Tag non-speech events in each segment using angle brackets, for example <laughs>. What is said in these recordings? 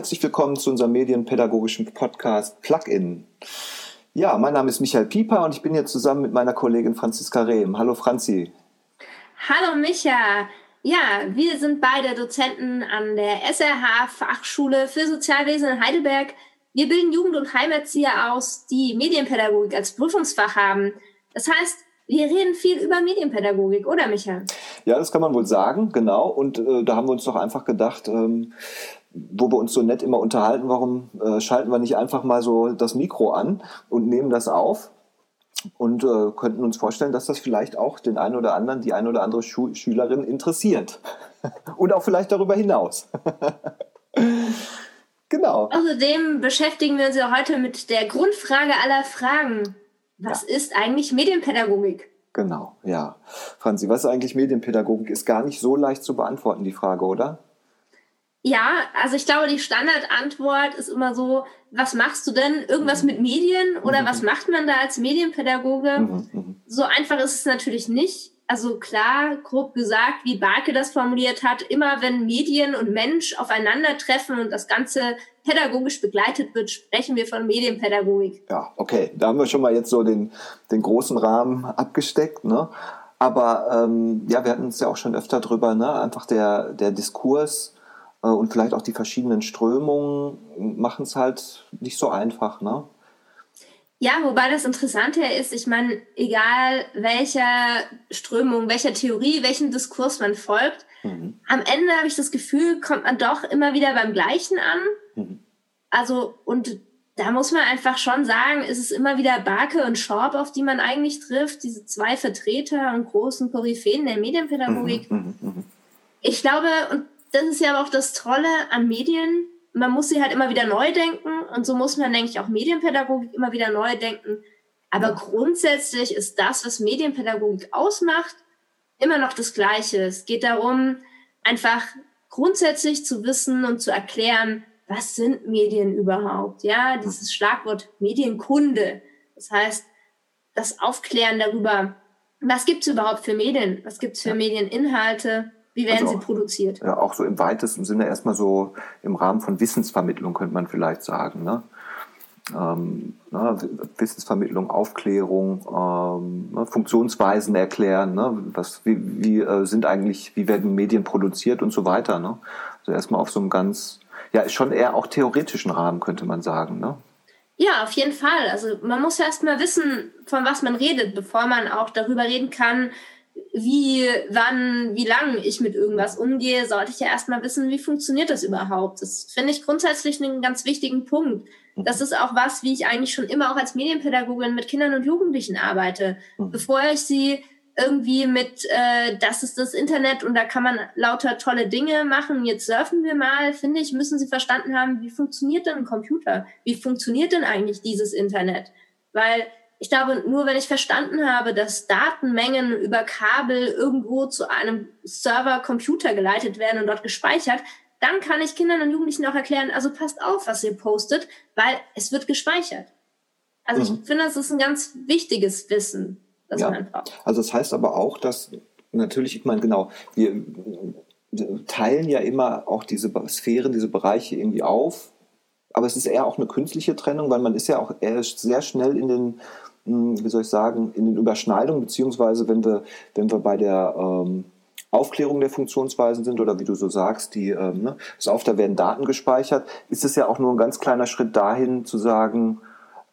herzlich willkommen zu unserem medienpädagogischen Podcast Plugin. Ja, mein Name ist Michael Pieper und ich bin hier zusammen mit meiner Kollegin Franziska Rehm. Hallo Franzi. Hallo Micha. Ja, wir sind beide Dozenten an der SRH Fachschule für Sozialwesen in Heidelberg. Wir bilden Jugend- und Heimerzieher aus, die Medienpädagogik als Prüfungsfach haben. Das heißt, wir reden viel über Medienpädagogik, oder Michael? Ja, das kann man wohl sagen, genau. Und äh, da haben wir uns doch einfach gedacht, ähm, wo wir uns so nett immer unterhalten, warum äh, schalten wir nicht einfach mal so das Mikro an und nehmen das auf und äh, könnten uns vorstellen, dass das vielleicht auch den einen oder anderen, die eine oder andere Schu Schülerin interessiert. <laughs> und auch vielleicht darüber hinaus. <laughs> genau. Außerdem beschäftigen wir uns ja heute mit der Grundfrage aller Fragen. Was ja. ist eigentlich Medienpädagogik? Genau, ja. Franzi, was ist eigentlich Medienpädagogik? Ist gar nicht so leicht zu beantworten, die Frage, oder? Ja, also ich glaube, die Standardantwort ist immer so, was machst du denn? Irgendwas mit Medien oder mhm. was macht man da als Medienpädagoge? Mhm. mhm. So einfach ist es natürlich nicht. Also klar, grob gesagt, wie Barke das formuliert hat, immer wenn Medien und Mensch aufeinandertreffen und das Ganze pädagogisch begleitet wird, sprechen wir von Medienpädagogik. Ja, okay, da haben wir schon mal jetzt so den, den großen Rahmen abgesteckt. Ne? Aber ähm, ja, wir hatten uns ja auch schon öfter drüber, ne? einfach der, der Diskurs und vielleicht auch die verschiedenen Strömungen machen es halt nicht so einfach, ne? Ja, wobei das Interessante ist, ich meine, egal welcher Strömung, welcher Theorie, welchen Diskurs man folgt, mhm. am Ende habe ich das Gefühl, kommt man doch immer wieder beim Gleichen an. Mhm. Also, und da muss man einfach schon sagen, ist es immer wieder Barke und Schorb, auf die man eigentlich trifft, diese zwei Vertreter und großen Koryphäen der Medienpädagogik. Mhm, mh, mh. Ich glaube, und das ist ja aber auch das Tolle an Medien. Man muss sie halt immer wieder neu denken und so muss man, denke ich, auch Medienpädagogik immer wieder neu denken. Aber grundsätzlich ist das, was Medienpädagogik ausmacht, immer noch das Gleiche. Es geht darum, einfach grundsätzlich zu wissen und zu erklären, was sind Medien überhaupt? Ja, dieses Schlagwort Medienkunde. Das heißt, das Aufklären darüber, was gibt es überhaupt für Medien? Was gibt es für Medieninhalte? Wie werden also, sie produziert? Ja, auch so im weitesten Sinne erstmal so im Rahmen von Wissensvermittlung, könnte man vielleicht sagen. Ne? Ähm, ne, Wissensvermittlung, Aufklärung, ähm, ne, Funktionsweisen erklären, ne, was, wie, wie äh, sind eigentlich, wie werden Medien produziert und so weiter. Ne? Also erstmal auf so einem ganz, ja, schon eher auch theoretischen Rahmen, könnte man sagen. Ne? Ja, auf jeden Fall. Also man muss ja erstmal wissen, von was man redet, bevor man auch darüber reden kann, wie, wann, wie lang ich mit irgendwas umgehe, sollte ich ja erstmal wissen, wie funktioniert das überhaupt. Das finde ich grundsätzlich einen ganz wichtigen Punkt. Mhm. Das ist auch was, wie ich eigentlich schon immer auch als Medienpädagogin mit Kindern und Jugendlichen arbeite. Mhm. Bevor ich sie irgendwie mit, äh, das ist das Internet und da kann man lauter tolle Dinge machen, jetzt surfen wir mal, finde ich, müssen sie verstanden haben, wie funktioniert denn ein Computer? Wie funktioniert denn eigentlich dieses Internet? Weil ich glaube, nur wenn ich verstanden habe, dass Datenmengen über Kabel irgendwo zu einem Server-Computer geleitet werden und dort gespeichert, dann kann ich Kindern und Jugendlichen auch erklären, also passt auf, was ihr postet, weil es wird gespeichert. Also mhm. ich finde, das ist ein ganz wichtiges Wissen, das ja. man braucht. Also das heißt aber auch, dass natürlich, ich meine, genau, wir teilen ja immer auch diese Sphären, diese Bereiche irgendwie auf, aber es ist eher auch eine künstliche Trennung, weil man ist ja auch sehr schnell in den wie soll ich sagen, in den Überschneidungen, beziehungsweise wenn wir, wenn wir bei der ähm, Aufklärung der Funktionsweisen sind oder wie du so sagst, die ähm, ne, ist auf, da werden Daten gespeichert, ist es ja auch nur ein ganz kleiner Schritt dahin zu sagen,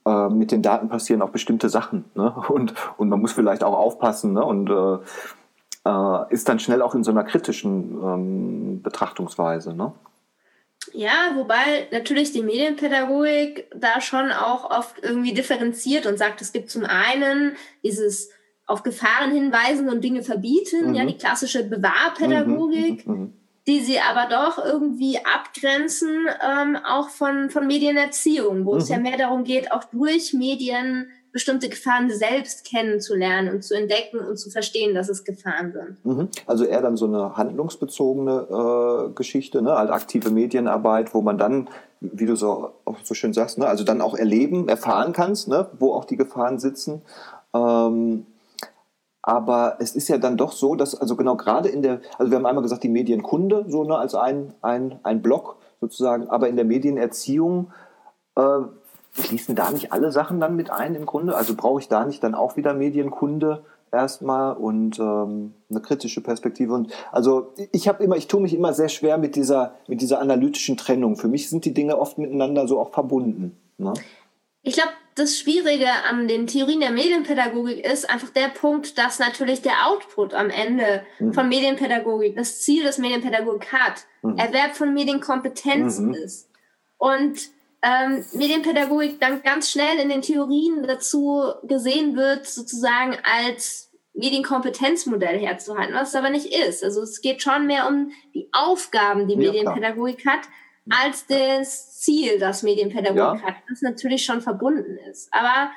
äh, mit den Daten passieren auch bestimmte Sachen ne? und, und man muss vielleicht auch aufpassen ne? und äh, äh, ist dann schnell auch in so einer kritischen ähm, Betrachtungsweise. Ne? Ja, wobei natürlich die Medienpädagogik da schon auch oft irgendwie differenziert und sagt, es gibt zum einen dieses auf Gefahren hinweisen und Dinge verbieten, mhm. ja, die klassische Bewahrpädagogik, mhm, mhm, mhm, die sie aber doch irgendwie abgrenzen, ähm, auch von, von Medienerziehung, wo es ja mhm. mehr darum geht, auch durch Medien bestimmte Gefahren selbst kennenzulernen und zu entdecken und zu verstehen, dass es Gefahren sind. Mhm. Also eher dann so eine handlungsbezogene äh, Geschichte, ne? halt aktive Medienarbeit, wo man dann, wie du so, auch so schön sagst, ne? also dann auch erleben, erfahren kannst, ne? wo auch die Gefahren sitzen. Ähm, aber es ist ja dann doch so, dass, also genau gerade in der, also wir haben einmal gesagt, die Medienkunde, so ne, als ein, ein, ein Block, sozusagen. Aber in der Medienerziehung äh, fließen da nicht alle Sachen dann mit ein im Grunde? Also brauche ich da nicht dann auch wieder Medienkunde erstmal und ähm, eine kritische Perspektive? Und also ich habe immer, ich tue mich immer sehr schwer mit dieser, mit dieser analytischen Trennung. Für mich sind die Dinge oft miteinander so auch verbunden. Ne? Ich glaube, das Schwierige an den Theorien der Medienpädagogik ist einfach der Punkt, dass natürlich der Output am Ende mhm. von Medienpädagogik, das Ziel, das Medienpädagogik hat, mhm. Erwerb von Medienkompetenzen mhm. ist. Und ähm, Medienpädagogik dann ganz schnell in den Theorien dazu gesehen wird, sozusagen als Medienkompetenzmodell herzuhalten, was es aber nicht ist. Also es geht schon mehr um die Aufgaben, die ja, Medienpädagogik klar. hat, als das Ziel, das Medienpädagogik ja. hat, das natürlich schon verbunden ist. Aber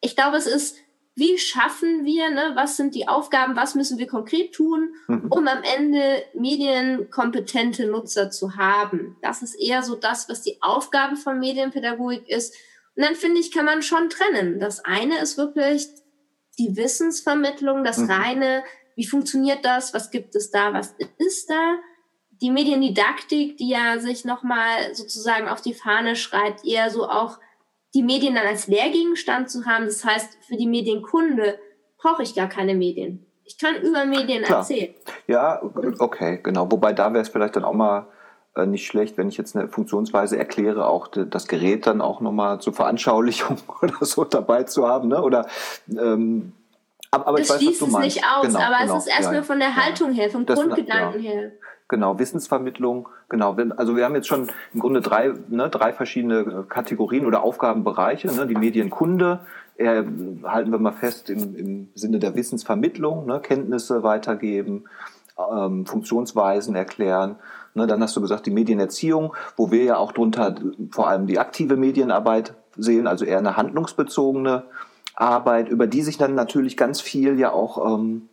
ich glaube, es ist, wie schaffen wir, ne, was sind die Aufgaben, was müssen wir konkret tun, mhm. um am Ende medienkompetente Nutzer zu haben. Das ist eher so das, was die Aufgabe von Medienpädagogik ist. Und dann finde ich, kann man schon trennen. Das eine ist wirklich die Wissensvermittlung, das mhm. reine, wie funktioniert das, was gibt es da, was ist da die Mediendidaktik, die ja sich nochmal sozusagen auf die Fahne schreibt, eher so auch die Medien dann als Lehrgegenstand zu haben. Das heißt, für die Medienkunde brauche ich gar keine Medien. Ich kann über Medien Klar. erzählen. Ja, okay, genau. Wobei da wäre es vielleicht dann auch mal äh, nicht schlecht, wenn ich jetzt eine Funktionsweise erkläre, auch das Gerät dann auch nochmal zur Veranschaulichung <laughs> oder so dabei zu haben. Ne? Oder ähm, aber, das ich weiß, schließt was du meinst. es nicht aus, genau, aber genau, es ist erstmal ja, von der Haltung ja. her, vom das, Grundgedanken ja. her. Genau, Wissensvermittlung, genau. Also wir haben jetzt schon im Grunde drei, ne, drei verschiedene Kategorien oder Aufgabenbereiche. Ne, die Medienkunde, äh, halten wir mal fest im, im Sinne der Wissensvermittlung, ne, Kenntnisse weitergeben, ähm, Funktionsweisen erklären. Ne, dann hast du gesagt, die Medienerziehung, wo wir ja auch drunter vor allem die aktive Medienarbeit sehen, also eher eine handlungsbezogene Arbeit, über die sich dann natürlich ganz viel ja auch ähm,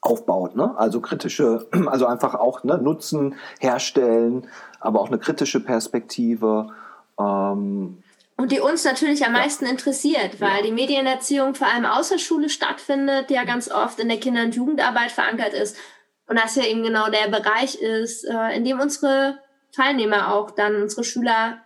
aufbaut. Ne? Also kritische, <clears throat> also einfach auch ne, Nutzen herstellen, aber auch eine kritische Perspektive. Ähm, und die uns natürlich am meisten ja. interessiert, weil ja. die Medienerziehung vor allem außer Schule stattfindet, die ja ganz oft in der Kinder- und Jugendarbeit verankert ist. Und das ja eben genau der Bereich ist, äh, in dem unsere Teilnehmer auch dann, unsere Schüler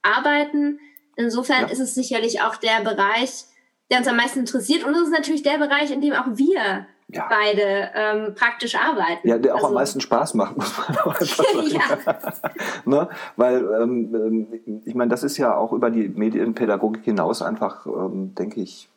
arbeiten. Insofern ja. ist es sicherlich auch der Bereich, der uns am meisten interessiert. Und es ist natürlich der Bereich, in dem auch wir ja. beide ähm, praktisch arbeiten. Ja, der auch also, am meisten Spaß macht, muss man auch <laughs> sagen. ja. <laughs> ne? Weil ähm, ähm, ich meine, das ist ja auch über die Medienpädagogik hinaus einfach, ähm, denke ich,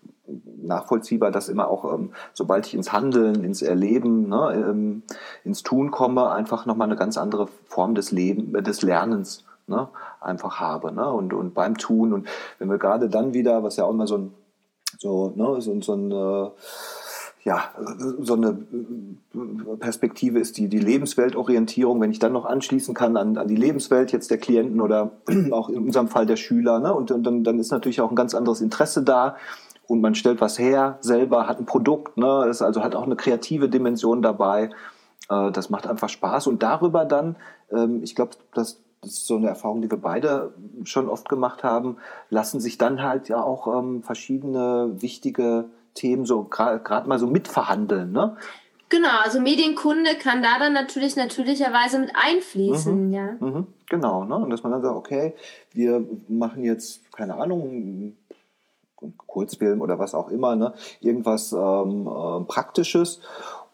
nachvollziehbar, dass immer auch, ähm, sobald ich ins Handeln, ins Erleben, ne, ähm, ins Tun komme, einfach nochmal eine ganz andere Form des Lebens, des Lernens ne, einfach habe. Ne? Und, und beim Tun. Und wenn wir gerade dann wieder, was ja auch immer so ein so, ne, so, so ein äh, ja, so eine Perspektive ist die, die Lebensweltorientierung, wenn ich dann noch anschließen kann an, an die Lebenswelt jetzt der Klienten oder <clears throat> auch in unserem Fall der Schüler. Ne? Und, und dann, dann ist natürlich auch ein ganz anderes Interesse da und man stellt was her, selber hat ein Produkt, ne? ist also hat auch eine kreative Dimension dabei. Äh, das macht einfach Spaß und darüber dann, ähm, ich glaube, das, das ist so eine Erfahrung, die wir beide schon oft gemacht haben, lassen sich dann halt ja auch ähm, verschiedene wichtige Themen so gerade mal so mitverhandeln. Ne? Genau, also Medienkunde kann da dann natürlich natürlicherweise mit einfließen, mhm, ja. Mhm, genau, ne? Und dass man dann sagt, okay, wir machen jetzt, keine Ahnung, Kurzfilm oder was auch immer, ne? irgendwas ähm, äh, Praktisches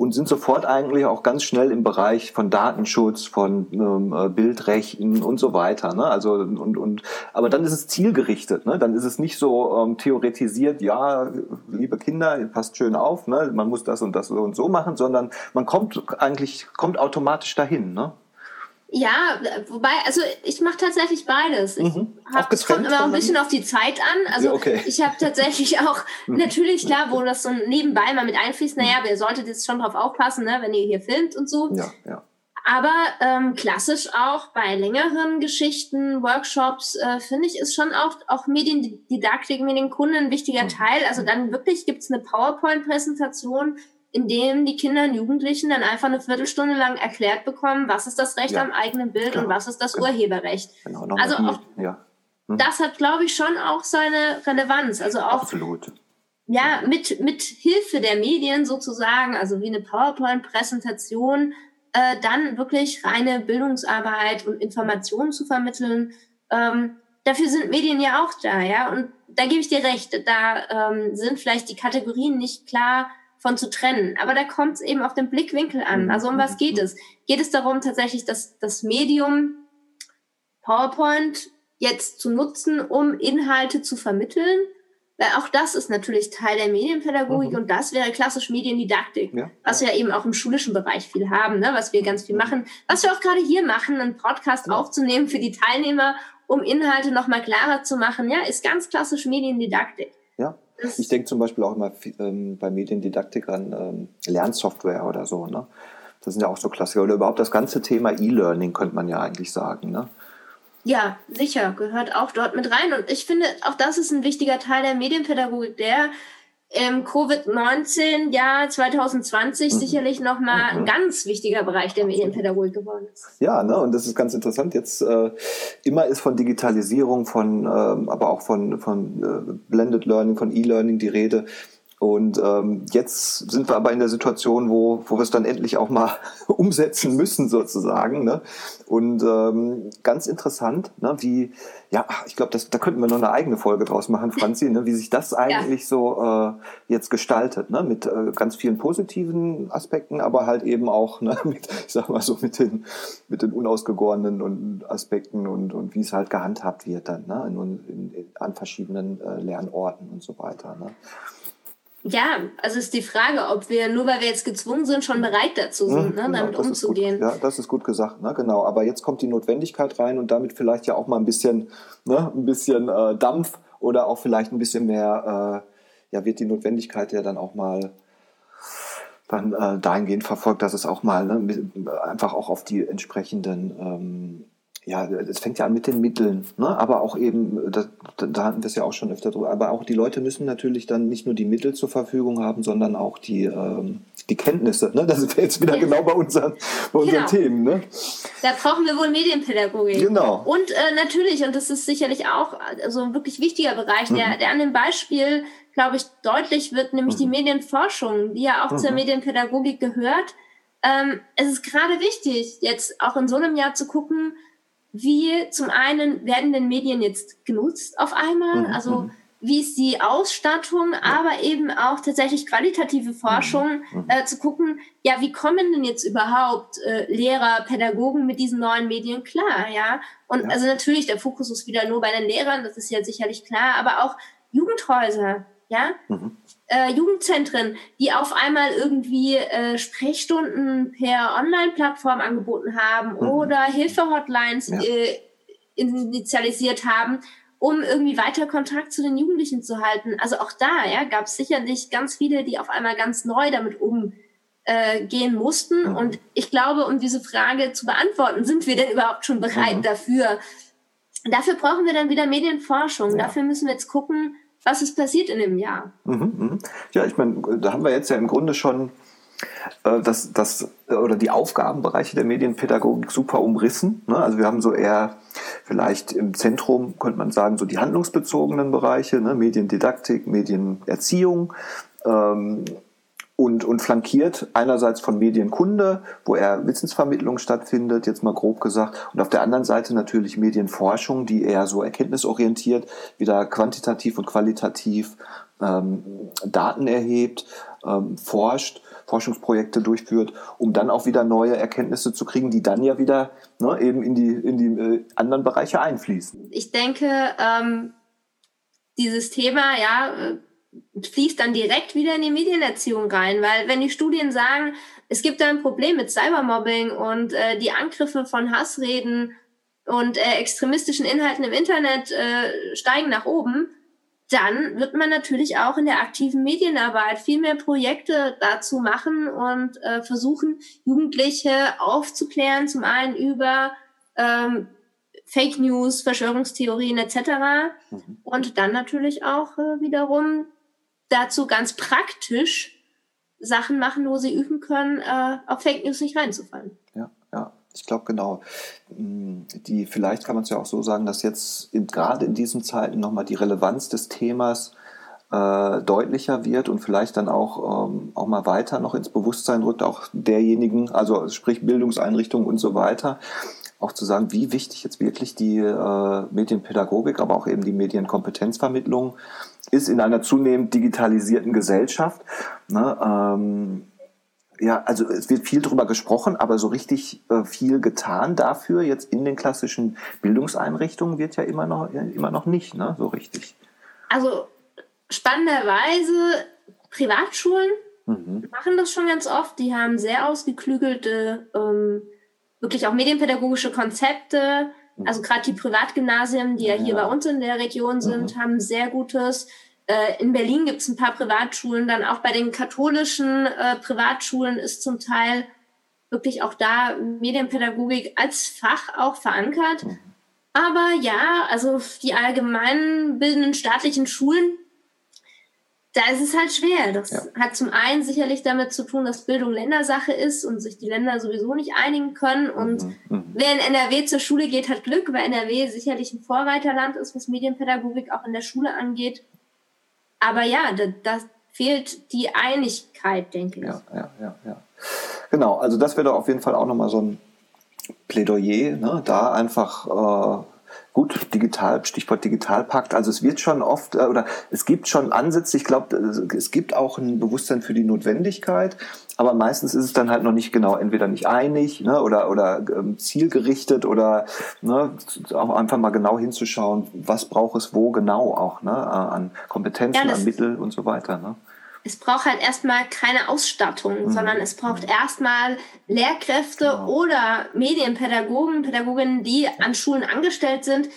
und sind sofort eigentlich auch ganz schnell im Bereich von Datenschutz, von ähm, äh, Bildrechten und so weiter. Ne? Also und, und aber dann ist es zielgerichtet, ne? Dann ist es nicht so ähm, theoretisiert, ja, liebe Kinder, passt schön auf, ne? Man muss das und das und so machen, sondern man kommt eigentlich kommt automatisch dahin, ne? Ja, wobei, also ich mache tatsächlich beides. Ich mhm. hab, es kommt immer ein bisschen auf die Zeit an. Also ja, okay. ich habe tatsächlich auch, <laughs> natürlich klar, wo das so nebenbei mal mit einfließt, naja, mhm. ihr solltet jetzt schon drauf aufpassen, ne, wenn ihr hier filmt und so. Ja, ja. Aber ähm, klassisch auch bei längeren Geschichten, Workshops, äh, finde ich, ist schon auch, auch Mediendidaktik, Medienkunde ein wichtiger mhm. Teil. Also dann wirklich gibt's eine PowerPoint-Präsentation, in dem die Kinder und Jugendlichen dann einfach eine Viertelstunde lang erklärt bekommen, was ist das Recht ja. am eigenen Bild genau. und was ist das genau. Urheberrecht. Genau, also auch, ja. hm. das hat, glaube ich, schon auch seine Relevanz. Also auch Absolut. Ja, mit, mit Hilfe der Medien sozusagen, also wie eine PowerPoint-Präsentation, äh, dann wirklich reine Bildungsarbeit und Informationen zu vermitteln. Ähm, dafür sind Medien ja auch da, ja. Und da gebe ich dir recht, da ähm, sind vielleicht die Kategorien nicht klar von zu trennen. Aber da kommt es eben auf den Blickwinkel an. Also um was geht es? Geht es darum, tatsächlich dass das Medium PowerPoint jetzt zu nutzen, um Inhalte zu vermitteln? Weil auch das ist natürlich Teil der Medienpädagogik mhm. und das wäre klassisch Mediendidaktik, ja. was wir ja eben auch im schulischen Bereich viel haben, ne? was wir ganz viel machen. Was wir auch gerade hier machen, einen Podcast ja. aufzunehmen für die Teilnehmer, um Inhalte nochmal klarer zu machen, ja, ist ganz klassisch Mediendidaktik. Ja, ich denke zum Beispiel auch immer ähm, bei Mediendidaktik an ähm, Lernsoftware oder so. Ne? Das sind ja auch so Klassiker. Oder überhaupt das ganze Thema E-Learning könnte man ja eigentlich sagen. Ne? Ja, sicher, gehört auch dort mit rein. Und ich finde, auch das ist ein wichtiger Teil der Medienpädagogik, der im Covid-19-Jahr 2020 mhm. sicherlich nochmal mhm. ein ganz wichtiger Bereich der Medienpädagogik geworden ist. Ja, ne, und das ist ganz interessant. Jetzt äh, immer ist von Digitalisierung, von, ähm, aber auch von, von äh, Blended Learning, von E-Learning die Rede. Und ähm, jetzt sind wir aber in der Situation, wo, wo wir es dann endlich auch mal <laughs> umsetzen müssen, sozusagen. Ne? Und ähm, ganz interessant, ne, wie, ja, ich glaube, da könnten wir noch eine eigene Folge draus machen, Franzi, ne, wie sich das <laughs> eigentlich ja. so äh, jetzt gestaltet, ne, mit äh, ganz vielen positiven Aspekten, aber halt eben auch, ne, <laughs> mit, ich sag mal so, mit den, mit den unausgegorenen und Aspekten und, und wie es halt gehandhabt wird dann, ne, in, in, in, an verschiedenen äh, Lernorten und so weiter. Ne. Ja, also ist die Frage, ob wir, nur weil wir jetzt gezwungen sind, schon bereit dazu sind, mhm, ne, damit genau, umzugehen. ja, das ist gut gesagt, ne, genau. Aber jetzt kommt die Notwendigkeit rein und damit vielleicht ja auch mal ein bisschen, ne, ein bisschen äh, Dampf oder auch vielleicht ein bisschen mehr, äh, ja, wird die Notwendigkeit ja dann auch mal dann äh, dahingehend verfolgt, dass es auch mal ne, einfach auch auf die entsprechenden ähm, ja, es fängt ja an mit den Mitteln, ne? aber auch eben, da, da hatten wir es ja auch schon öfter drüber, aber auch die Leute müssen natürlich dann nicht nur die Mittel zur Verfügung haben, sondern auch die, ähm, die Kenntnisse. Ne? Das ist jetzt wieder ja. genau bei unseren, bei unseren genau. Themen. Ne? Da brauchen wir wohl Medienpädagogik. Genau. Und äh, natürlich, und das ist sicherlich auch also ein wirklich wichtiger Bereich, der, mhm. der an dem Beispiel, glaube ich, deutlich wird, nämlich mhm. die Medienforschung, die ja auch mhm. zur Medienpädagogik gehört. Ähm, es ist gerade wichtig, jetzt auch in so einem Jahr zu gucken, wie zum einen werden denn Medien jetzt genutzt auf einmal? Mhm. Also mhm. wie ist die Ausstattung, aber eben auch tatsächlich qualitative Forschung mhm. mhm. äh, zu gucken, ja, wie kommen denn jetzt überhaupt äh, Lehrer, Pädagogen mit diesen neuen Medien klar, ja? Und ja. also natürlich, der Fokus ist wieder nur bei den Lehrern, das ist ja sicherlich klar, aber auch Jugendhäuser, ja? Mhm äh, Jugendzentren, die auf einmal irgendwie äh, Sprechstunden per Online-Plattform angeboten haben mhm. oder Hilfe-Hotlines ja. äh, initialisiert haben, um irgendwie weiter Kontakt zu den Jugendlichen zu halten. Also auch da ja, gab es sicherlich ganz viele, die auf einmal ganz neu damit umgehen äh, mussten. Mhm. Und ich glaube, um diese Frage zu beantworten, sind wir denn überhaupt schon bereit mhm. dafür? Dafür brauchen wir dann wieder Medienforschung. Ja. Dafür müssen wir jetzt gucken, was ist passiert in dem Jahr? Mhm, mh. Ja, ich meine, da haben wir jetzt ja im Grunde schon äh, das, das, oder die Aufgabenbereiche der Medienpädagogik super umrissen. Ne? Also wir haben so eher vielleicht im Zentrum, könnte man sagen, so die handlungsbezogenen Bereiche, ne? Mediendidaktik, Medienerziehung. Ähm, und, und flankiert einerseits von Medienkunde, wo eher Wissensvermittlung stattfindet, jetzt mal grob gesagt, und auf der anderen Seite natürlich Medienforschung, die eher so erkenntnisorientiert, wieder quantitativ und qualitativ ähm, Daten erhebt, ähm, forscht, Forschungsprojekte durchführt, um dann auch wieder neue Erkenntnisse zu kriegen, die dann ja wieder ne, eben in die, in die äh, anderen Bereiche einfließen. Ich denke, ähm, dieses Thema, ja, fließt dann direkt wieder in die Medienerziehung rein, weil wenn die Studien sagen, es gibt da ein Problem mit Cybermobbing und äh, die Angriffe von Hassreden und äh, extremistischen Inhalten im Internet äh, steigen nach oben, dann wird man natürlich auch in der aktiven Medienarbeit viel mehr Projekte dazu machen und äh, versuchen, Jugendliche aufzuklären, zum einen über ähm, Fake News, Verschwörungstheorien etc. Mhm. Und dann natürlich auch äh, wiederum dazu ganz praktisch Sachen machen, wo sie üben können, äh, auf Fake News nicht reinzufallen. Ja, ja. Ich glaube genau. Mm, die, vielleicht kann man es ja auch so sagen, dass jetzt gerade in diesen Zeiten nochmal die Relevanz des Themas äh, deutlicher wird und vielleicht dann auch, ähm, auch mal weiter noch ins Bewusstsein rückt, auch derjenigen, also sprich Bildungseinrichtungen und so weiter, auch zu sagen, wie wichtig jetzt wirklich die äh, Medienpädagogik, aber auch eben die Medienkompetenzvermittlung ist in einer zunehmend digitalisierten Gesellschaft. Ne? Ähm, ja, also es wird viel drüber gesprochen, aber so richtig äh, viel getan dafür jetzt in den klassischen Bildungseinrichtungen wird ja immer noch, ja, immer noch nicht, ne? so richtig. Also spannenderweise Privatschulen mhm. machen das schon ganz oft. Die haben sehr ausgeklügelte, ähm, wirklich auch medienpädagogische Konzepte. Mhm. Also gerade die Privatgymnasien, die ja, ja, hier bei uns in der Region sind, mhm. haben sehr gutes äh, in Berlin gibt es ein paar Privatschulen, dann auch bei den katholischen äh, Privatschulen ist zum Teil wirklich auch da Medienpädagogik als Fach auch verankert. Mhm. Aber ja, also die allgemein bildenden staatlichen Schulen, da ist es halt schwer. Das ja. hat zum einen sicherlich damit zu tun, dass Bildung Ländersache ist und sich die Länder sowieso nicht einigen können. Und mhm. mhm. wer in NRW zur Schule geht, hat Glück, weil NRW sicherlich ein Vorreiterland ist, was Medienpädagogik auch in der Schule angeht. Aber ja, da, da fehlt die Einigkeit, denke ich. Ja, ja, ja, ja. Genau, also das wäre doch auf jeden Fall auch nochmal so ein Plädoyer, ne? da einfach äh, Gut, digital, Stichwort Digitalpakt. Also es wird schon oft äh, oder es gibt schon Ansätze. Ich glaube, es gibt auch ein Bewusstsein für die Notwendigkeit, aber meistens ist es dann halt noch nicht genau, entweder nicht einig ne, oder, oder ähm, zielgerichtet oder ne, auch einfach mal genau hinzuschauen, was braucht es wo genau auch ne, an Kompetenzen, ja, an Mittel und so weiter. Ne es braucht halt erstmal keine Ausstattung, mhm. sondern es braucht mhm. erstmal Lehrkräfte genau. oder Medienpädagogen, Pädagoginnen, die an Schulen angestellt sind,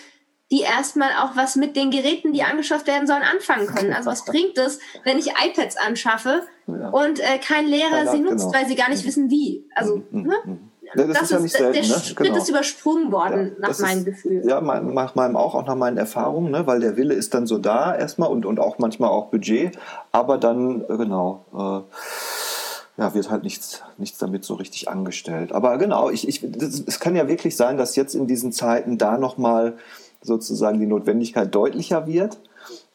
die erstmal auch was mit den Geräten, die angeschafft werden sollen, anfangen können. Also was <laughs> bringt es, wenn ich iPads anschaffe ja. und äh, kein Lehrer ja, sie nutzt, genau. weil sie gar nicht mhm. wissen, wie? Also, mhm. ne? Ja, das, das, ist ja nicht selten. Der ne? Schritt genau. ist übersprungen worden, ja, nach meinem ist, Gefühl. Ja, nach meinem auch, auch nach meinen Erfahrungen, ne? weil der Wille ist dann so da erstmal und, und auch manchmal auch Budget, aber dann, äh, genau, äh, ja, wird halt nichts, nichts damit so richtig angestellt. Aber genau, ich, ich, es kann ja wirklich sein, dass jetzt in diesen Zeiten da nochmal sozusagen die Notwendigkeit deutlicher wird.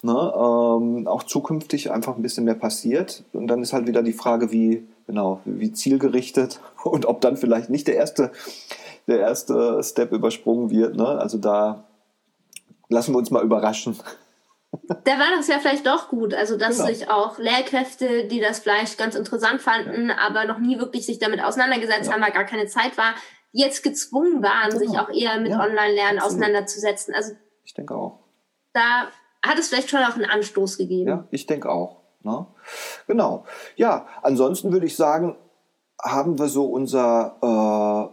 Ne, ähm, auch zukünftig einfach ein bisschen mehr passiert. Und dann ist halt wieder die Frage, wie, genau, wie zielgerichtet <laughs> und ob dann vielleicht nicht der erste, der erste Step übersprungen wird. Ne? Also da lassen wir uns mal überraschen. <laughs> Da war das ja vielleicht doch gut, also dass genau. sich auch Lehrkräfte, die das vielleicht ganz interessant fanden, ja. aber noch nie wirklich sich damit auseinandergesetzt ja. haben, weil gar keine Zeit war, jetzt gezwungen waren, genau. sich auch eher mit ja, Online-Lernen auseinanderzusetzen. Also ich denke auch. Da hat es vielleicht schon auch einen Anstoß gegeben. Ja, ich denke auch. Ne? Genau. Ja, ansonsten würde ich sagen, haben wir so unser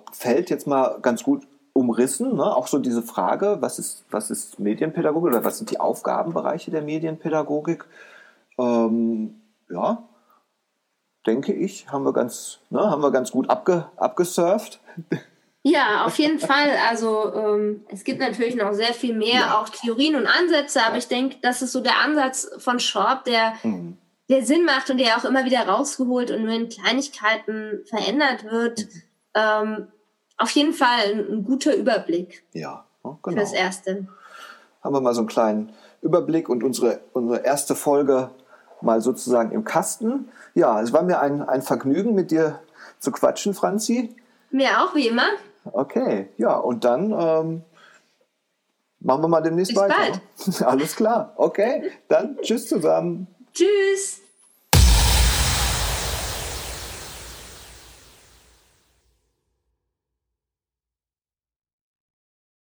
äh, Feld jetzt mal ganz gut umrissen. Ne? Auch so diese Frage, was ist, was ist Medienpädagogik oder was sind die Aufgabenbereiche der Medienpädagogik? Ähm, ja, denke ich, haben wir ganz, ne, haben wir ganz gut abge, abgesurft. <laughs> Ja, auf jeden Fall. Also ähm, es gibt natürlich noch sehr viel mehr, ja. auch Theorien und Ansätze, aber ich denke, das ist so der Ansatz von Schorb, der, mhm. der Sinn macht und der auch immer wieder rausgeholt und nur in Kleinigkeiten verändert wird. Mhm. Ähm, auf jeden Fall ein, ein, guter Überblick. Ja, genau. Fürs Erste. Haben wir mal so einen kleinen Überblick und unsere, unsere erste Folge mal sozusagen im Kasten. Ja, es war mir ein, ein Vergnügen, mit dir zu quatschen, Franzi. Mir auch, wie immer. Okay, ja, und dann ähm, machen wir mal demnächst Bis weiter. Bald. <laughs> Alles klar. Okay, dann tschüss zusammen. Tschüss.